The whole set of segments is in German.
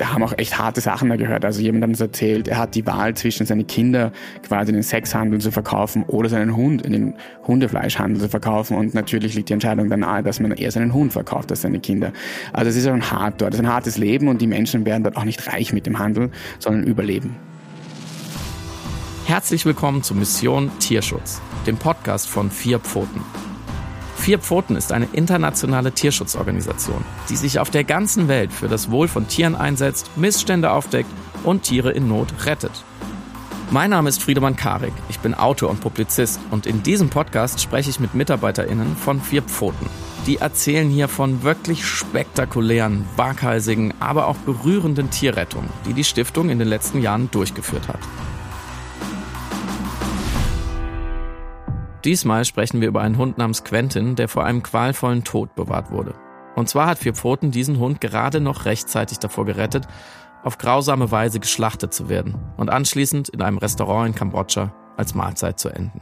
wir haben auch echt harte Sachen da gehört. Also jemand hat uns erzählt, er hat die Wahl zwischen seine Kinder quasi in den Sexhandel zu verkaufen oder seinen Hund in den Hundefleischhandel zu verkaufen. Und natürlich liegt die Entscheidung dann nahe, dass man eher seinen Hund verkauft als seine Kinder. Also es ist schon hart dort. Es ist ein hartes Leben und die Menschen werden dort auch nicht reich mit dem Handel, sondern überleben. Herzlich willkommen zu Mission Tierschutz, dem Podcast von Vier Pfoten. Vier Pfoten ist eine internationale Tierschutzorganisation, die sich auf der ganzen Welt für das Wohl von Tieren einsetzt, Missstände aufdeckt und Tiere in Not rettet. Mein Name ist Friedemann Karik, ich bin Autor und Publizist und in diesem Podcast spreche ich mit MitarbeiterInnen von Vier Pfoten. Die erzählen hier von wirklich spektakulären, waghalsigen, aber auch berührenden Tierrettungen, die die Stiftung in den letzten Jahren durchgeführt hat. Diesmal sprechen wir über einen Hund namens Quentin, der vor einem qualvollen Tod bewahrt wurde. Und zwar hat Vier Pfoten diesen Hund gerade noch rechtzeitig davor gerettet, auf grausame Weise geschlachtet zu werden und anschließend in einem Restaurant in Kambodscha als Mahlzeit zu enden.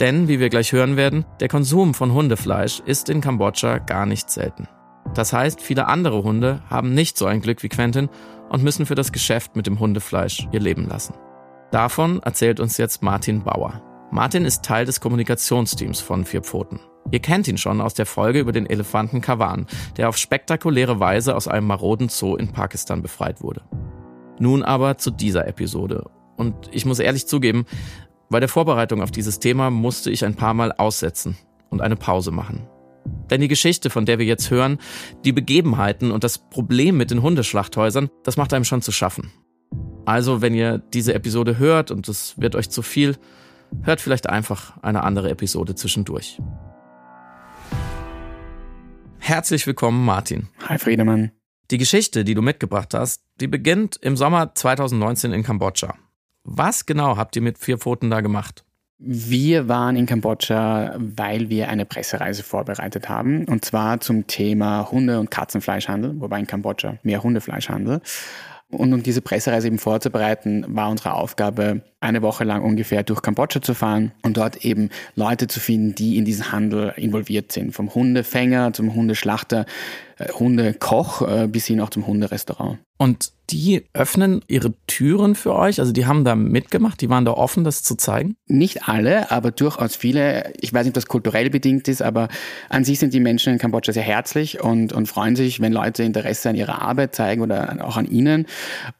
Denn, wie wir gleich hören werden, der Konsum von Hundefleisch ist in Kambodscha gar nicht selten. Das heißt, viele andere Hunde haben nicht so ein Glück wie Quentin und müssen für das Geschäft mit dem Hundefleisch ihr Leben lassen. Davon erzählt uns jetzt Martin Bauer. Martin ist Teil des Kommunikationsteams von Vier Pfoten. Ihr kennt ihn schon aus der Folge über den Elefanten Kawan, der auf spektakuläre Weise aus einem maroden Zoo in Pakistan befreit wurde. Nun aber zu dieser Episode. Und ich muss ehrlich zugeben, bei der Vorbereitung auf dieses Thema musste ich ein paar Mal aussetzen und eine Pause machen. Denn die Geschichte, von der wir jetzt hören, die Begebenheiten und das Problem mit den Hundeschlachthäusern, das macht einem schon zu schaffen. Also, wenn ihr diese Episode hört und es wird euch zu viel, Hört vielleicht einfach eine andere Episode zwischendurch. Herzlich willkommen, Martin. Hi, Friedemann. Die Geschichte, die du mitgebracht hast, die beginnt im Sommer 2019 in Kambodscha. Was genau habt ihr mit vier Pfoten da gemacht? Wir waren in Kambodscha, weil wir eine Pressereise vorbereitet haben. Und zwar zum Thema Hunde- und Katzenfleischhandel, wobei in Kambodscha mehr Hundefleischhandel. Und um diese Pressereise eben vorzubereiten, war unsere Aufgabe, eine Woche lang ungefähr durch Kambodscha zu fahren und dort eben Leute zu finden, die in diesen Handel involviert sind. Vom Hundefänger zum Hundeschlachter, Hundekoch äh, bis hin auch zum Hunderestaurant. Und die öffnen ihre Türen für euch? Also die haben da mitgemacht, die waren da offen, das zu zeigen? Nicht alle, aber durchaus viele. Ich weiß nicht, ob das kulturell bedingt ist, aber an sich sind die Menschen in Kambodscha sehr herzlich und, und freuen sich, wenn Leute Interesse an ihrer Arbeit zeigen oder auch an ihnen.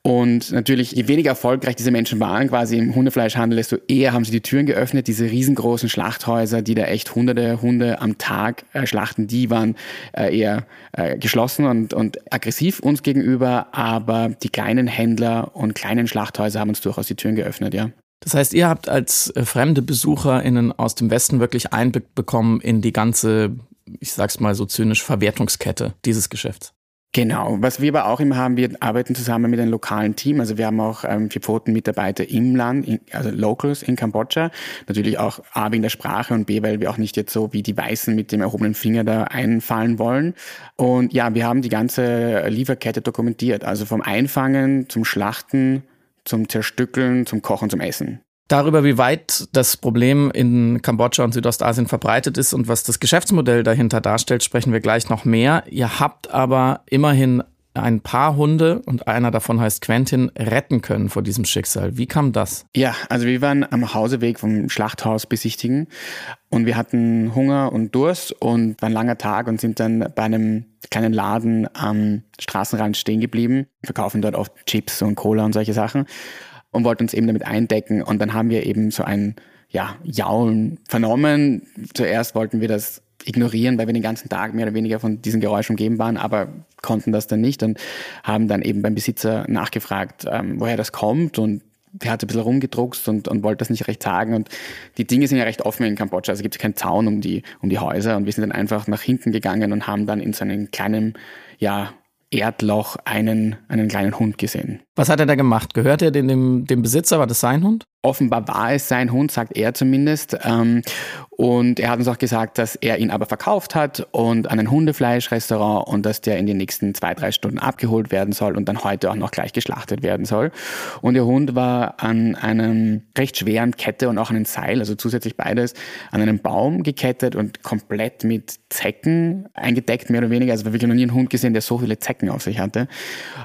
Und natürlich, je weniger erfolgreich diese Menschen waren, quasi im Hundefleischhandel, desto eher haben sie die Türen geöffnet. Diese riesengroßen Schlachthäuser, die da echt hunderte Hunde am Tag äh, schlachten, die waren äh, eher äh, geschlossen und, und aggressiv uns gegenüber, aber die kleinen Händler und kleinen Schlachthäuser haben uns durchaus die Türen geöffnet, ja. Das heißt, ihr habt als äh, fremde BesucherInnen aus dem Westen wirklich Einblick bekommen in die ganze, ich sag's mal so zynisch, Verwertungskette dieses Geschäfts. Genau. Was wir aber auch immer haben, wir arbeiten zusammen mit einem lokalen Team. Also wir haben auch ähm, vier Pfoten-Mitarbeiter im Land, in, also Locals in Kambodscha. Natürlich auch A wegen der Sprache und B, weil wir auch nicht jetzt so wie die Weißen mit dem erhobenen Finger da einfallen wollen. Und ja, wir haben die ganze Lieferkette dokumentiert. Also vom Einfangen zum Schlachten, zum Zerstückeln, zum Kochen, zum Essen. Darüber, wie weit das Problem in Kambodscha und Südostasien verbreitet ist und was das Geschäftsmodell dahinter darstellt, sprechen wir gleich noch mehr. Ihr habt aber immerhin ein paar Hunde und einer davon heißt Quentin retten können vor diesem Schicksal. Wie kam das? Ja, also wir waren am Hauseweg vom Schlachthaus besichtigen und wir hatten Hunger und Durst und war ein langer Tag und sind dann bei einem kleinen Laden am Straßenrand stehen geblieben. Wir verkaufen dort oft Chips und Cola und solche Sachen und wollten uns eben damit eindecken. Und dann haben wir eben so ein ja, Jaulen vernommen. Zuerst wollten wir das ignorieren, weil wir den ganzen Tag mehr oder weniger von diesen Geräuschen umgeben waren, aber konnten das dann nicht und haben dann eben beim Besitzer nachgefragt, ähm, woher das kommt und der hat ein bisschen rumgedruckst und, und wollte das nicht recht sagen. Und die Dinge sind ja recht offen in Kambodscha. Also gibt es keinen Zaun um die, um die Häuser. Und wir sind dann einfach nach hinten gegangen und haben dann in so einem kleinen, ja, Erdloch einen, einen kleinen Hund gesehen. Was hat er da gemacht? Gehört er dem, dem Besitzer? War das sein Hund? Offenbar war es sein Hund, sagt er zumindest. Ähm, und er hat uns auch gesagt, dass er ihn aber verkauft hat und an ein Hundefleischrestaurant und dass der in den nächsten zwei, drei Stunden abgeholt werden soll und dann heute auch noch gleich geschlachtet werden soll. Und der Hund war an einem recht schweren Kette und auch an einem Seil, also zusätzlich beides, an einem Baum gekettet und komplett mit Zecken eingedeckt, mehr oder weniger. Also wir haben wirklich noch nie einen Hund gesehen, der so viele Zecken auf sich hatte.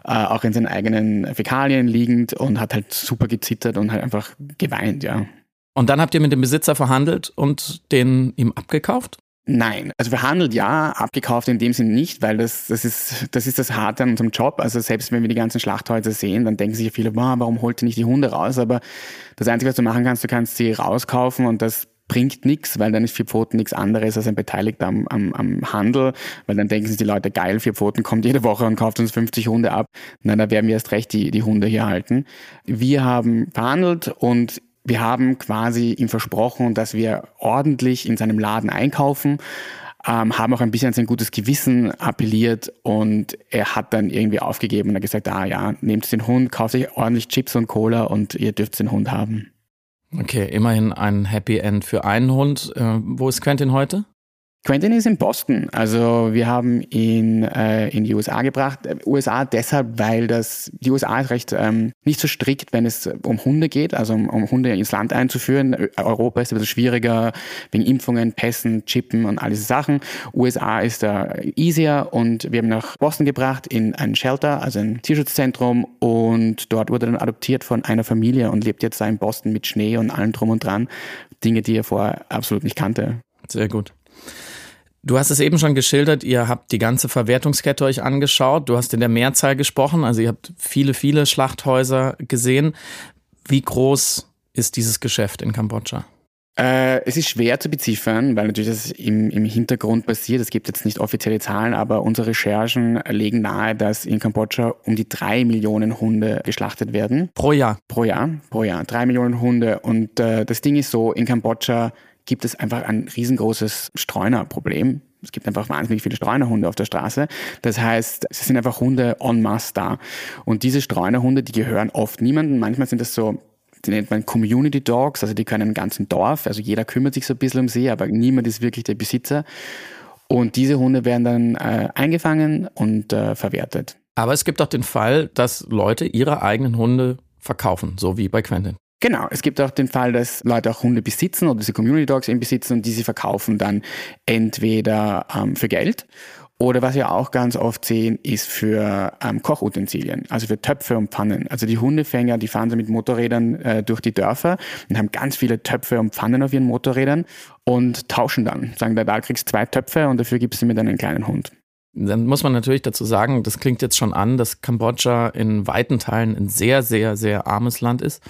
Äh, auch in seinen eigenen Fäkalien liegend und hat halt super gezittert und halt einfach geweint, ja. Und dann habt ihr mit dem Besitzer verhandelt und den ihm abgekauft? Nein, also verhandelt ja, abgekauft in dem Sinn nicht, weil das, das, ist, das ist das Harte an unserem Job. Also selbst wenn wir die ganzen Schlachthäuser sehen, dann denken sich viele, wow, warum holt ihr nicht die Hunde raus? Aber das Einzige, was du machen kannst, du kannst sie rauskaufen und das bringt nichts, weil dann ist Vier Pfoten nichts anderes als ein Beteiligter am, am, am Handel, weil dann denken sich die Leute, geil, Vier Pfoten kommt jede Woche und kauft uns 50 Hunde ab. Na, da werden wir erst recht die, die Hunde hier halten. Wir haben verhandelt und wir haben quasi ihm versprochen, dass wir ordentlich in seinem Laden einkaufen, ähm, haben auch ein bisschen an sein gutes Gewissen appelliert und er hat dann irgendwie aufgegeben und hat gesagt, ah ja, nehmt den Hund, kauft euch ordentlich Chips und Cola und ihr dürft den Hund haben. Okay, immerhin ein Happy End für einen Hund. Äh, wo ist Quentin heute? Quentin ist in Boston. Also wir haben ihn äh, in die USA gebracht. Äh, USA deshalb, weil das die USA ist recht ähm, nicht so strikt, wenn es um Hunde geht, also um, um Hunde ins Land einzuführen. Europa ist ein bisschen schwieriger wegen Impfungen, Pässen, Chippen und all diese Sachen. USA ist da easier und wir haben ihn nach Boston gebracht in ein Shelter, also ein Tierschutzzentrum und dort wurde er dann adoptiert von einer Familie und lebt jetzt da in Boston mit Schnee und allem drum und dran. Dinge, die er vorher absolut nicht kannte. Sehr gut. Du hast es eben schon geschildert, ihr habt die ganze Verwertungskette euch angeschaut. Du hast in der Mehrzahl gesprochen, also ihr habt viele, viele Schlachthäuser gesehen. Wie groß ist dieses Geschäft in Kambodscha? Äh, es ist schwer zu beziffern, weil natürlich das im, im Hintergrund passiert. Es gibt jetzt nicht offizielle Zahlen, aber unsere Recherchen legen nahe, dass in Kambodscha um die drei Millionen Hunde geschlachtet werden. Pro Jahr? Pro Jahr, pro Jahr. Drei Millionen Hunde. Und äh, das Ding ist so, in Kambodscha gibt es einfach ein riesengroßes Streunerproblem. Es gibt einfach wahnsinnig viele Streunerhunde auf der Straße. Das heißt, es sind einfach Hunde en masse da. Und diese Streunerhunde, die gehören oft niemandem. Manchmal sind das so die nennt man Community Dogs, also die können im ganzen Dorf, also jeder kümmert sich so ein bisschen um sie, aber niemand ist wirklich der Besitzer. Und diese Hunde werden dann äh, eingefangen und äh, verwertet. Aber es gibt auch den Fall, dass Leute ihre eigenen Hunde verkaufen, so wie bei Quentin. Genau, es gibt auch den Fall, dass Leute auch Hunde besitzen oder diese Community Dogs eben besitzen und diese verkaufen dann entweder ähm, für Geld oder was wir auch ganz oft sehen, ist für ähm, Kochutensilien, also für Töpfe und Pfannen. Also die Hundefänger, die fahren so mit Motorrädern äh, durch die Dörfer und haben ganz viele Töpfe und Pfannen auf ihren Motorrädern und tauschen dann. Sagen, da, da kriegst du zwei Töpfe und dafür gibst du mir dann einen kleinen Hund. Dann muss man natürlich dazu sagen, das klingt jetzt schon an, dass Kambodscha in weiten Teilen ein sehr, sehr, sehr armes Land ist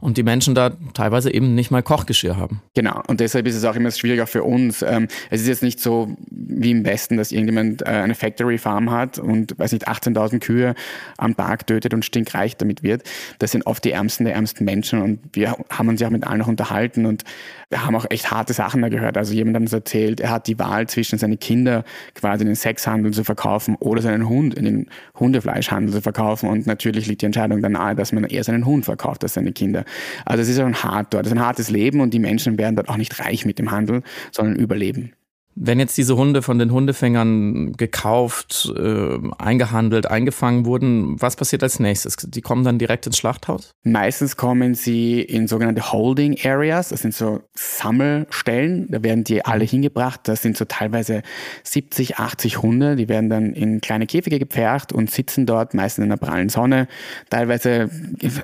und die Menschen da teilweise eben nicht mal Kochgeschirr haben. Genau, und deshalb ist es auch immer schwieriger für uns. Ähm, es ist jetzt nicht so wie im Westen, dass irgendjemand äh, eine Factory Farm hat und, weiß nicht, 18.000 Kühe am Tag tötet und stinkreich damit wird. Das sind oft die ärmsten der ärmsten Menschen und wir haben uns ja auch mit allen noch unterhalten und wir haben auch echt harte Sachen da gehört. Also jemand hat uns erzählt, er hat die Wahl zwischen seine Kinder quasi in den Sexhandel zu verkaufen oder seinen Hund in den Hundefleischhandel zu verkaufen. Und natürlich liegt die Entscheidung dann nahe, dass man eher seinen Hund verkauft als seine Kinder. Also es ist schon hart dort. Es ist ein hartes Leben und die Menschen werden dort auch nicht reich mit dem Handel, sondern überleben. Wenn jetzt diese Hunde von den Hundefängern gekauft, äh, eingehandelt, eingefangen wurden, was passiert als nächstes? Die kommen dann direkt ins Schlachthaus? Meistens kommen sie in sogenannte Holding Areas, das sind so Sammelstellen, da werden die alle mhm. hingebracht. Das sind so teilweise 70, 80 Hunde, die werden dann in kleine Käfige gepfercht und sitzen dort, meistens in der prallen Sonne. Teilweise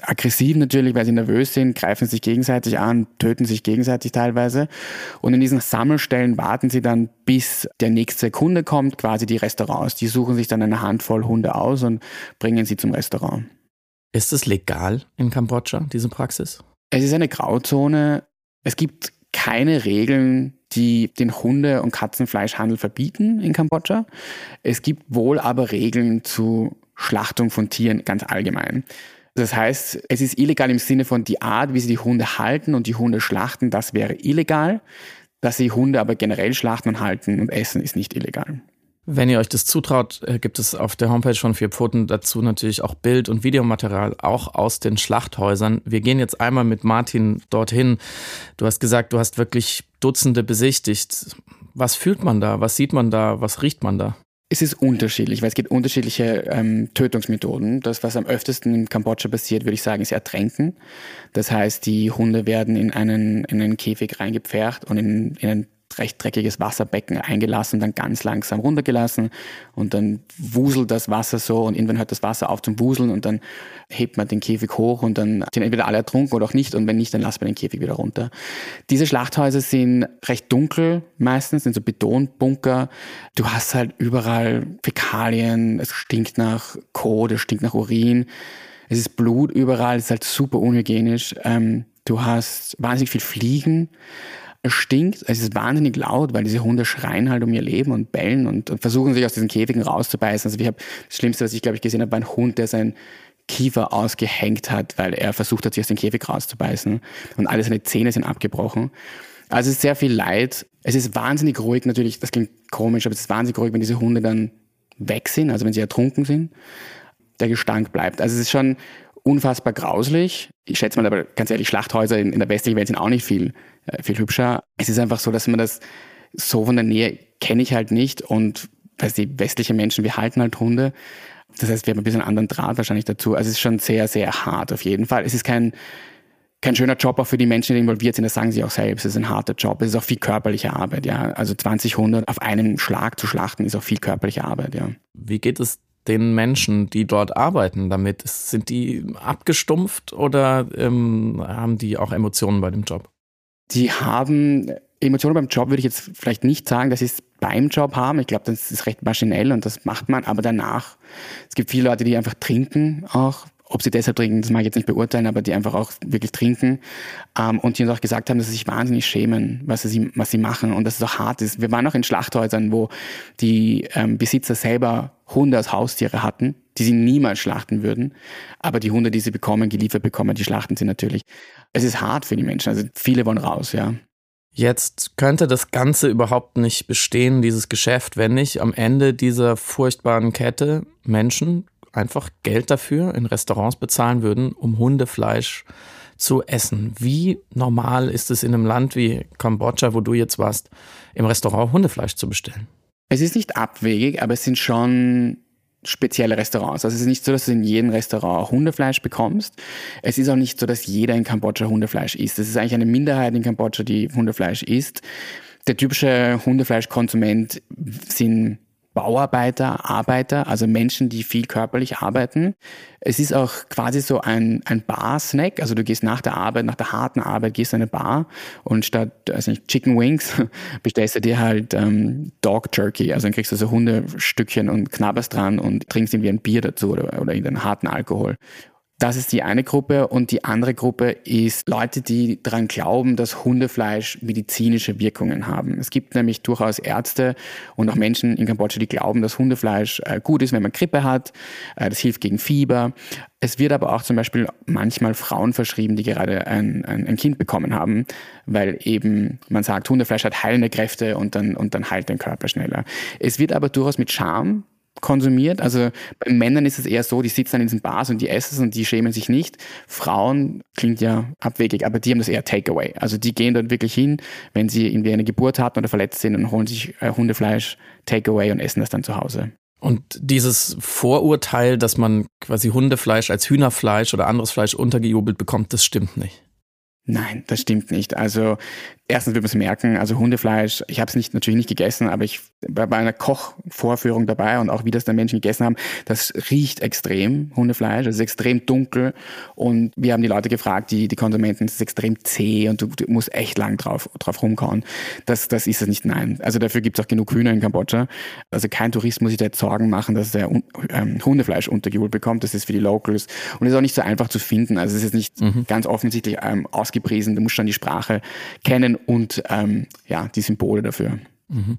aggressiv natürlich, weil sie nervös sind, greifen sich gegenseitig an, töten sich gegenseitig teilweise. Und in diesen Sammelstellen warten sie dann dann, bis der nächste Kunde kommt, quasi die Restaurants. Die suchen sich dann eine Handvoll Hunde aus und bringen sie zum Restaurant. Ist es legal in Kambodscha, diese Praxis? Es ist eine Grauzone. Es gibt keine Regeln, die den Hunde- und Katzenfleischhandel verbieten in Kambodscha. Es gibt wohl aber Regeln zu Schlachtung von Tieren ganz allgemein. Das heißt, es ist illegal im Sinne von die Art, wie sie die Hunde halten und die Hunde schlachten, das wäre illegal. Dass sie Hunde aber generell schlachten und halten und essen, ist nicht illegal. Wenn ihr euch das zutraut, äh, gibt es auf der Homepage von Vier Pfoten dazu natürlich auch Bild- und Videomaterial, auch aus den Schlachthäusern. Wir gehen jetzt einmal mit Martin dorthin. Du hast gesagt, du hast wirklich Dutzende besichtigt. Was fühlt man da? Was sieht man da? Was riecht man da? Es ist unterschiedlich, weil es gibt unterschiedliche ähm, Tötungsmethoden. Das, was am öftesten in Kambodscha passiert, würde ich sagen, ist Ertränken. Das heißt, die Hunde werden in einen, in einen Käfig reingepfercht und in, in einen recht dreckiges Wasserbecken eingelassen, dann ganz langsam runtergelassen und dann wuselt das Wasser so und irgendwann hört das Wasser auf zum Wuseln und dann hebt man den Käfig hoch und dann sind entweder alle ertrunken oder auch nicht und wenn nicht, dann lässt man den Käfig wieder runter. Diese Schlachthäuser sind recht dunkel meistens, sind so Betonbunker. Du hast halt überall Fäkalien, es stinkt nach Kot, es stinkt nach Urin, es ist Blut überall, es ist halt super unhygienisch. Ähm, du hast wahnsinnig viel Fliegen es stinkt, es ist wahnsinnig laut, weil diese Hunde schreien halt um ihr Leben und bellen und, und versuchen sich aus diesen Käfigen rauszubeißen. Also ich habe das Schlimmste, was ich glaube ich gesehen habe, war ein Hund, der seinen Kiefer ausgehängt hat, weil er versucht hat, sich aus dem Käfig rauszubeißen und alle seine Zähne sind abgebrochen. Also es ist sehr viel Leid. Es ist wahnsinnig ruhig natürlich, das klingt komisch, aber es ist wahnsinnig ruhig, wenn diese Hunde dann weg sind, also wenn sie ertrunken sind. Der Gestank bleibt. Also es ist schon unfassbar grauslich. Ich schätze mal aber ganz ehrlich, Schlachthäuser in, in der westlichen Welt sind auch nicht viel äh, viel hübscher. Es ist einfach so, dass man das so von der Nähe kenne ich halt nicht und weil die westliche Menschen, wir halten halt Hunde. Das heißt, wir haben ein bisschen anderen Draht wahrscheinlich dazu. Also es ist schon sehr, sehr hart auf jeden Fall. Es ist kein, kein schöner Job auch für die Menschen, die involviert sind. Das sagen sie auch selbst. Es ist ein harter Job. Es ist auch viel körperliche Arbeit, ja. Also 20 Hunde auf einem Schlag zu schlachten ist auch viel körperliche Arbeit, ja. Wie geht es den Menschen, die dort arbeiten damit? Sind die abgestumpft oder ähm, haben die auch Emotionen bei dem Job? Die haben Emotionen beim Job, würde ich jetzt vielleicht nicht sagen, dass sie es beim Job haben. Ich glaube, das ist recht maschinell und das macht man. Aber danach, es gibt viele Leute, die einfach trinken auch. Ob sie deshalb trinken, das mag ich jetzt nicht beurteilen, aber die einfach auch wirklich trinken. Ähm, und die uns auch gesagt haben, dass sie sich wahnsinnig schämen, was sie, was sie machen und dass es auch hart ist. Wir waren auch in Schlachthäusern, wo die ähm, Besitzer selber Hunde als Haustiere hatten, die sie niemals schlachten würden. Aber die Hunde, die sie bekommen, geliefert bekommen, die schlachten sie natürlich es ist hart für die Menschen. Also viele wollen raus, ja. Jetzt könnte das Ganze überhaupt nicht bestehen, dieses Geschäft, wenn nicht am Ende dieser furchtbaren Kette Menschen einfach Geld dafür in Restaurants bezahlen würden, um Hundefleisch zu essen. Wie normal ist es in einem Land wie Kambodscha, wo du jetzt warst, im Restaurant Hundefleisch zu bestellen? Es ist nicht abwegig, aber es sind schon spezielle Restaurants. Also es ist nicht so, dass du in jedem Restaurant Hundefleisch bekommst. Es ist auch nicht so, dass jeder in Kambodscha Hundefleisch isst. Es ist eigentlich eine Minderheit in Kambodscha, die Hundefleisch isst. Der typische Hundefleischkonsument sind Bauarbeiter, Arbeiter, also Menschen, die viel körperlich arbeiten. Es ist auch quasi so ein, ein Bar-Snack. Also du gehst nach der Arbeit, nach der harten Arbeit, gehst in eine Bar und statt also Chicken Wings bestellst du dir halt ähm, Dog Jerky. Also dann kriegst du so Hundestückchen und knabberst dran und trinkst irgendwie ein Bier dazu oder, oder irgendeinen harten Alkohol. Das ist die eine Gruppe und die andere Gruppe ist Leute, die daran glauben, dass Hundefleisch medizinische Wirkungen haben. Es gibt nämlich durchaus Ärzte und auch Menschen in Kambodscha, die glauben, dass Hundefleisch äh, gut ist, wenn man Grippe hat. Äh, das hilft gegen Fieber. Es wird aber auch zum Beispiel manchmal Frauen verschrieben, die gerade ein, ein, ein Kind bekommen haben, weil eben man sagt, Hundefleisch hat heilende Kräfte und dann, und dann heilt den Körper schneller. Es wird aber durchaus mit Charme konsumiert. Also bei Männern ist es eher so, die sitzen dann in diesen Bars und die essen es und die schämen sich nicht. Frauen klingt ja abwegig, aber die haben das eher Takeaway. Also die gehen dort wirklich hin, wenn sie irgendwie eine Geburt hatten oder verletzt sind und holen sich äh, Hundefleisch Takeaway und essen das dann zu Hause. Und dieses Vorurteil, dass man quasi Hundefleisch als Hühnerfleisch oder anderes Fleisch untergejubelt bekommt, das stimmt nicht. Nein, das stimmt nicht. Also erstens man es merken, also Hundefleisch, ich habe es nicht, natürlich nicht gegessen, aber ich war bei einer Kochvorführung dabei und auch wie das dann Menschen gegessen haben, das riecht extrem, Hundefleisch, es ist extrem dunkel und wir haben die Leute gefragt, die, die Konsumenten, es ist extrem zäh und du, du musst echt lang drauf, drauf rumkauen. Das, das ist es nicht, nein. Also dafür gibt es auch genug Hühner in Kambodscha. Also kein Tourist muss sich da jetzt Sorgen machen, dass er ähm, Hundefleisch untergejubelt bekommt, das ist für die Locals und es ist auch nicht so einfach zu finden, also es ist nicht mhm. ganz offensichtlich ähm, ausgepriesen, du musst schon die Sprache kennen und ähm, ja, die Symbole dafür. Mhm.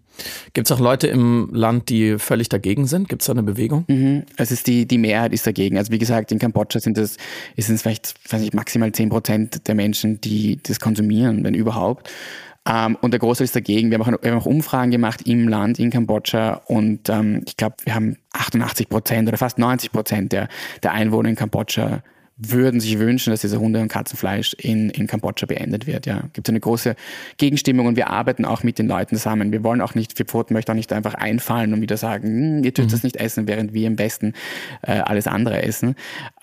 Gibt es auch Leute im Land, die völlig dagegen sind? Gibt es da eine Bewegung? Mhm. Es ist die, die Mehrheit ist dagegen. Also wie gesagt, in Kambodscha sind es, ist es vielleicht weiß ich, maximal 10 Prozent der Menschen, die das konsumieren, wenn überhaupt. Ähm, und der Großteil ist dagegen. Wir haben, auch, wir haben auch Umfragen gemacht im Land, in Kambodscha. Und ähm, ich glaube, wir haben 88 Prozent oder fast 90 Prozent der, der Einwohner in Kambodscha würden sich wünschen, dass dieser Hunde- und Katzenfleisch in, in Kambodscha beendet wird. Ja, gibt eine große Gegenstimmung und wir arbeiten auch mit den Leuten zusammen. Wir wollen auch nicht, wir Pfoten möchten auch nicht einfach einfallen und wieder sagen, hm, ihr dürft mhm. das nicht essen, während wir im Westen äh, alles andere essen.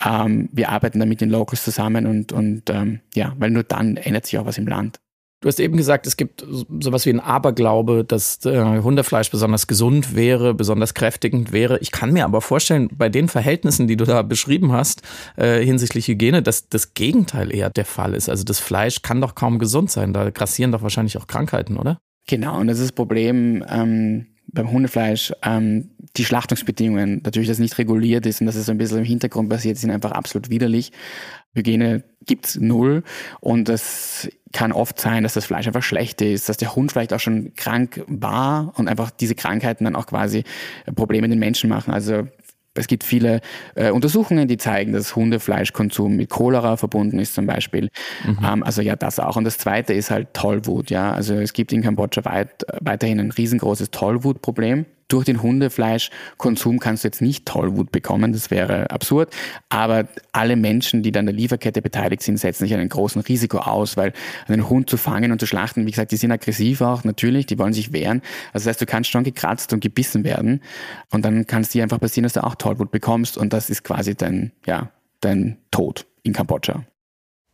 Ähm, wir arbeiten da mit den Locals zusammen und, und ähm, ja, weil nur dann ändert sich auch was im Land. Du hast eben gesagt, es gibt sowas wie ein Aberglaube, dass äh, Hundefleisch besonders gesund wäre, besonders kräftigend wäre. Ich kann mir aber vorstellen, bei den Verhältnissen, die du da beschrieben hast, äh, hinsichtlich Hygiene, dass das Gegenteil eher der Fall ist. Also das Fleisch kann doch kaum gesund sein. Da grassieren doch wahrscheinlich auch Krankheiten, oder? Genau, und das ist das Problem ähm, beim Hundefleisch. Ähm, die Schlachtungsbedingungen, natürlich, dass nicht reguliert ist und dass es so ein bisschen im Hintergrund passiert, sind einfach absolut widerlich. Hygiene gibt's null und das kann oft sein, dass das Fleisch einfach schlecht ist, dass der Hund vielleicht auch schon krank war und einfach diese Krankheiten dann auch quasi Probleme den Menschen machen. Also es gibt viele äh, Untersuchungen, die zeigen, dass Hundefleischkonsum mit Cholera verbunden ist zum Beispiel. Mhm. Ähm, also ja, das auch. Und das Zweite ist halt Tollwut. Ja, also es gibt in Kambodscha weit, weiterhin ein riesengroßes Tollwutproblem durch den Hundefleischkonsum kannst du jetzt nicht Tollwut bekommen, das wäre absurd. Aber alle Menschen, die da an der Lieferkette beteiligt sind, setzen sich einem großen Risiko aus, weil einen Hund zu fangen und zu schlachten, wie gesagt, die sind aggressiv auch, natürlich, die wollen sich wehren. Also das heißt, du kannst schon gekratzt und gebissen werden und dann kann es dir einfach passieren, dass du auch Tollwut bekommst und das ist quasi dein, ja, dein Tod in Kambodscha.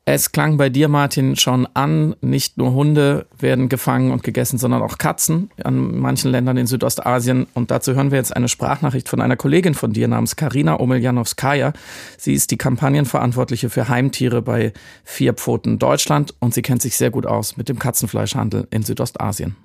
Es klang bei dir, Martin, schon an, nicht nur Hunde werden gefangen und gegessen, sondern auch Katzen an manchen Ländern in Südostasien. Und dazu hören wir jetzt eine Sprachnachricht von einer Kollegin von dir namens Karina Omeljanowskaja. Sie ist die Kampagnenverantwortliche für Heimtiere bei Vierpfoten Deutschland und sie kennt sich sehr gut aus mit dem Katzenfleischhandel in Südostasien.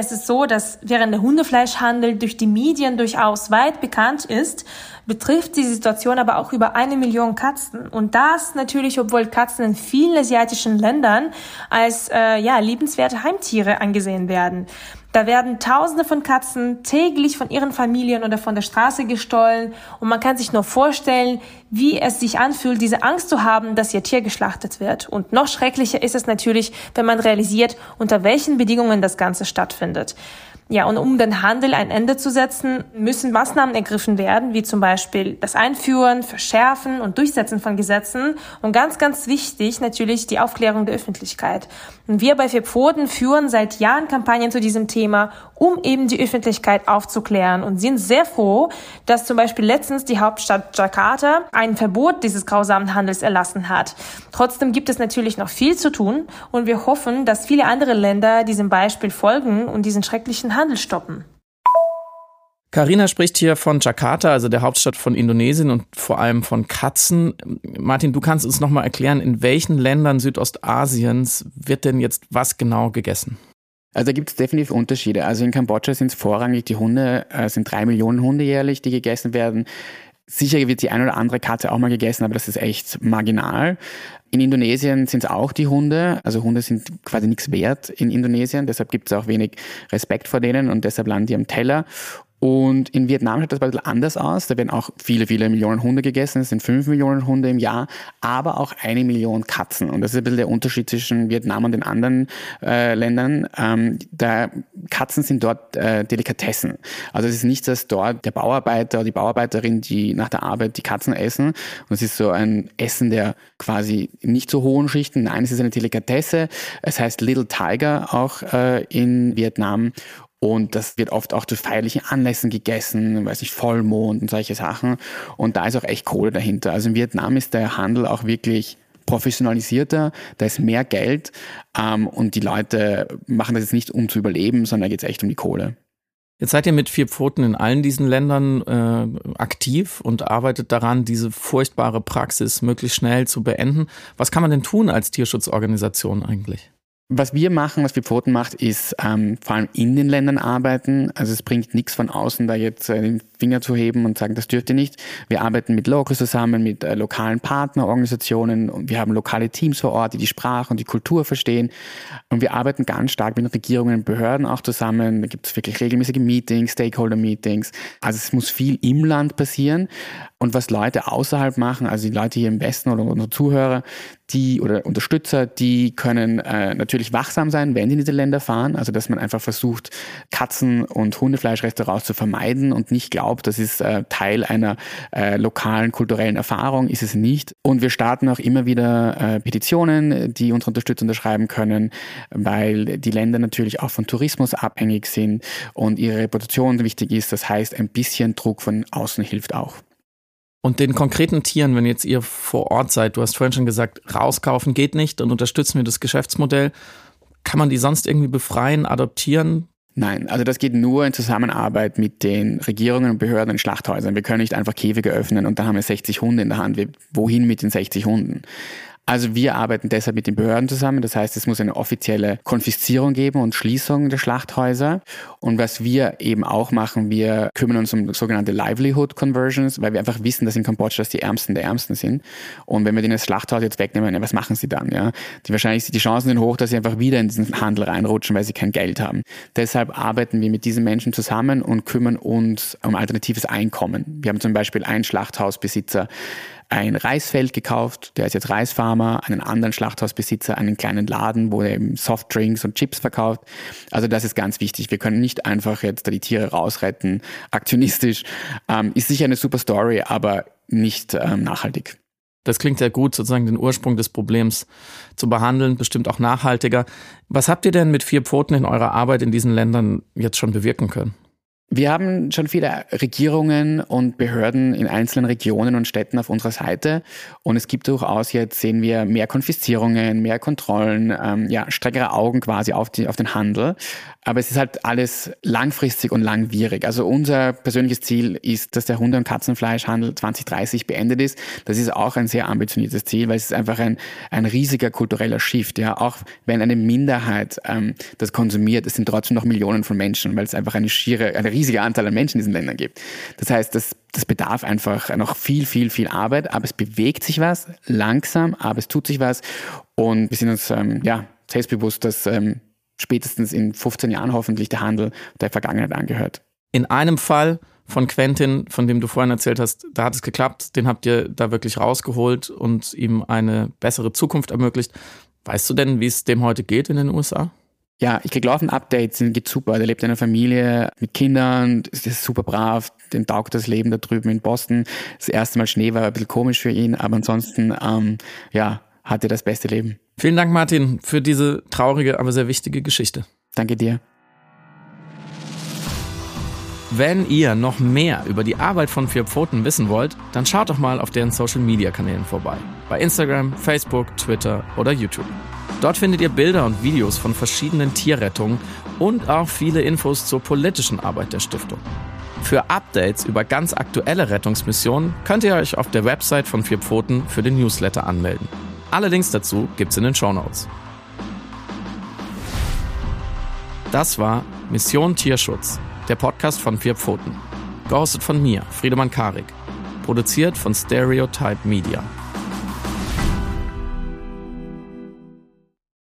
Es ist so, dass während der Hundefleischhandel durch die Medien durchaus weit bekannt ist, betrifft die Situation aber auch über eine Million Katzen. Und das natürlich, obwohl Katzen in vielen asiatischen Ländern als äh, ja, liebenswerte Heimtiere angesehen werden. Da werden Tausende von Katzen täglich von ihren Familien oder von der Straße gestohlen und man kann sich nur vorstellen, wie es sich anfühlt, diese Angst zu haben, dass ihr Tier geschlachtet wird. Und noch schrecklicher ist es natürlich, wenn man realisiert, unter welchen Bedingungen das Ganze stattfindet. Ja, und um den Handel ein Ende zu setzen, müssen Maßnahmen ergriffen werden, wie zum Beispiel das Einführen, Verschärfen und Durchsetzen von Gesetzen und ganz, ganz wichtig natürlich die Aufklärung der Öffentlichkeit. Und wir bei Vier Pfoten führen seit Jahren Kampagnen zu diesem Thema, um eben die Öffentlichkeit aufzuklären und sind sehr froh, dass zum Beispiel letztens die Hauptstadt Jakarta ein Verbot dieses grausamen Handels erlassen hat. Trotzdem gibt es natürlich noch viel zu tun und wir hoffen, dass viele andere Länder diesem Beispiel folgen und diesen schrecklichen Handel stoppen. Carina spricht hier von Jakarta, also der Hauptstadt von Indonesien und vor allem von Katzen. Martin, du kannst uns noch mal erklären, in welchen Ländern Südostasiens wird denn jetzt was genau gegessen? Also da gibt es definitiv Unterschiede. Also in Kambodscha sind es vorrangig die Hunde, es äh, sind drei Millionen Hunde jährlich, die gegessen werden. Sicher wird die ein oder andere Katze auch mal gegessen, aber das ist echt marginal. In Indonesien sind es auch die Hunde. Also Hunde sind quasi nichts wert in Indonesien. Deshalb gibt es auch wenig Respekt vor denen und deshalb landen die am Teller. Und in Vietnam schaut das ein bisschen anders aus. Da werden auch viele, viele Millionen Hunde gegessen. Es sind fünf Millionen Hunde im Jahr, aber auch eine Million Katzen. Und das ist ein bisschen der Unterschied zwischen Vietnam und den anderen äh, Ländern. Ähm, da, Katzen sind dort äh, Delikatessen. Also es ist nicht, dass dort der Bauarbeiter oder die Bauarbeiterin, die nach der Arbeit die Katzen essen. Und es ist so ein Essen der quasi nicht so hohen Schichten. Nein, es ist eine Delikatesse. Es heißt Little Tiger auch äh, in Vietnam. Und das wird oft auch zu feierlichen Anlässen gegessen, weiß nicht, Vollmond und solche Sachen. Und da ist auch echt Kohle dahinter. Also in Vietnam ist der Handel auch wirklich professionalisierter, da ist mehr Geld ähm, und die Leute machen das jetzt nicht um zu überleben, sondern da geht es echt um die Kohle. Jetzt seid ihr mit vier Pfoten in allen diesen Ländern äh, aktiv und arbeitet daran, diese furchtbare Praxis möglichst schnell zu beenden. Was kann man denn tun als Tierschutzorganisation eigentlich? Was wir machen, was wir Pfoten macht, ist ähm, vor allem in den Ländern arbeiten. Also es bringt nichts von außen, da jetzt äh, den Finger zu heben und sagen, das dürft ihr nicht. Wir arbeiten mit Locals zusammen, mit äh, lokalen Partnerorganisationen und wir haben lokale Teams vor Ort, die die Sprache und die Kultur verstehen. Und wir arbeiten ganz stark mit Regierungen und Behörden auch zusammen. Da gibt es wirklich regelmäßige Meetings, Stakeholder-Meetings. Also es muss viel im Land passieren. Und was Leute außerhalb machen, also die Leute hier im Westen oder unsere Zuhörer, die oder Unterstützer, die können äh, natürlich wachsam sein, wenn sie in diese Länder fahren. Also dass man einfach versucht, Katzen- und Hundefleischrestaurants zu vermeiden und nicht glaubt, das ist äh, Teil einer äh, lokalen kulturellen Erfahrung, ist es nicht. Und wir starten auch immer wieder äh, Petitionen, die unsere Unterstützer unterschreiben können, weil die Länder natürlich auch von Tourismus abhängig sind und ihre Reputation wichtig ist. Das heißt, ein bisschen Druck von außen hilft auch. Und den konkreten Tieren, wenn jetzt ihr vor Ort seid, du hast vorhin schon gesagt, rauskaufen geht nicht, dann unterstützen wir das Geschäftsmodell. Kann man die sonst irgendwie befreien, adoptieren? Nein, also das geht nur in Zusammenarbeit mit den Regierungen und Behörden und Schlachthäusern. Wir können nicht einfach Käfige öffnen und dann haben wir 60 Hunde in der Hand. Wohin mit den 60 Hunden? Also wir arbeiten deshalb mit den Behörden zusammen. Das heißt, es muss eine offizielle Konfiszierung geben und Schließung der Schlachthäuser. Und was wir eben auch machen, wir kümmern uns um sogenannte Livelihood Conversions, weil wir einfach wissen, dass in Kambodscha die Ärmsten der Ärmsten sind. Und wenn wir denen das Schlachthaus jetzt wegnehmen, was machen sie dann? Ja? Die wahrscheinlich die Chancen sind hoch, dass sie einfach wieder in diesen Handel reinrutschen, weil sie kein Geld haben. Deshalb arbeiten wir mit diesen Menschen zusammen und kümmern uns um alternatives Einkommen. Wir haben zum Beispiel einen Schlachthausbesitzer, ein Reisfeld gekauft, der ist jetzt Reisfarmer, einen anderen Schlachthausbesitzer, einen kleinen Laden, wo er eben Softdrinks und Chips verkauft. Also das ist ganz wichtig. Wir können nicht einfach jetzt da die Tiere rausretten, aktionistisch. Ähm, ist sicher eine super Story, aber nicht ähm, nachhaltig. Das klingt sehr gut, sozusagen den Ursprung des Problems zu behandeln, bestimmt auch nachhaltiger. Was habt ihr denn mit vier Pfoten in eurer Arbeit in diesen Ländern jetzt schon bewirken können? Wir haben schon viele Regierungen und Behörden in einzelnen Regionen und Städten auf unserer Seite. Und es gibt durchaus jetzt, sehen wir, mehr Konfiszierungen, mehr Kontrollen, ähm, ja, streckere Augen quasi auf, die, auf den Handel. Aber es ist halt alles langfristig und langwierig. Also unser persönliches Ziel ist, dass der Hunde- und Katzenfleischhandel 2030 beendet ist. Das ist auch ein sehr ambitioniertes Ziel, weil es ist einfach ein, ein riesiger kultureller Shift. Ja, auch wenn eine Minderheit ähm, das konsumiert, es sind trotzdem noch Millionen von Menschen, weil es einfach eine schiere, eine riesige Anzahl an Menschen in diesen Ländern gibt. Das heißt, das, das bedarf einfach noch viel, viel, viel Arbeit, aber es bewegt sich was, langsam, aber es tut sich was und wir sind uns ähm, ja selbstbewusst, dass ähm, spätestens in 15 Jahren hoffentlich der Handel der Vergangenheit angehört. In einem Fall von Quentin, von dem du vorhin erzählt hast, da hat es geklappt, den habt ihr da wirklich rausgeholt und ihm eine bessere Zukunft ermöglicht. Weißt du denn, wie es dem heute geht in den USA? Ja, ich kriege laufend Updates, ihm geht super. Der lebt in einer Familie mit Kindern, ist super brav, dem taugt das Leben da drüben in Boston. Das erste Mal Schnee war ein bisschen komisch für ihn, aber ansonsten, ähm, ja, hat er das beste Leben. Vielen Dank, Martin, für diese traurige, aber sehr wichtige Geschichte. Danke dir. Wenn ihr noch mehr über die Arbeit von Vier Pfoten wissen wollt, dann schaut doch mal auf deren Social Media Kanälen vorbei. Bei Instagram, Facebook, Twitter oder YouTube. Dort findet ihr Bilder und Videos von verschiedenen Tierrettungen und auch viele Infos zur politischen Arbeit der Stiftung. Für Updates über ganz aktuelle Rettungsmissionen könnt ihr euch auf der Website von Vier Pfoten für den Newsletter anmelden. Alle Links dazu gibt's in den Show Notes. Das war Mission Tierschutz, der Podcast von Vier Pfoten. Gehostet von mir, Friedemann Karik. Produziert von Stereotype Media.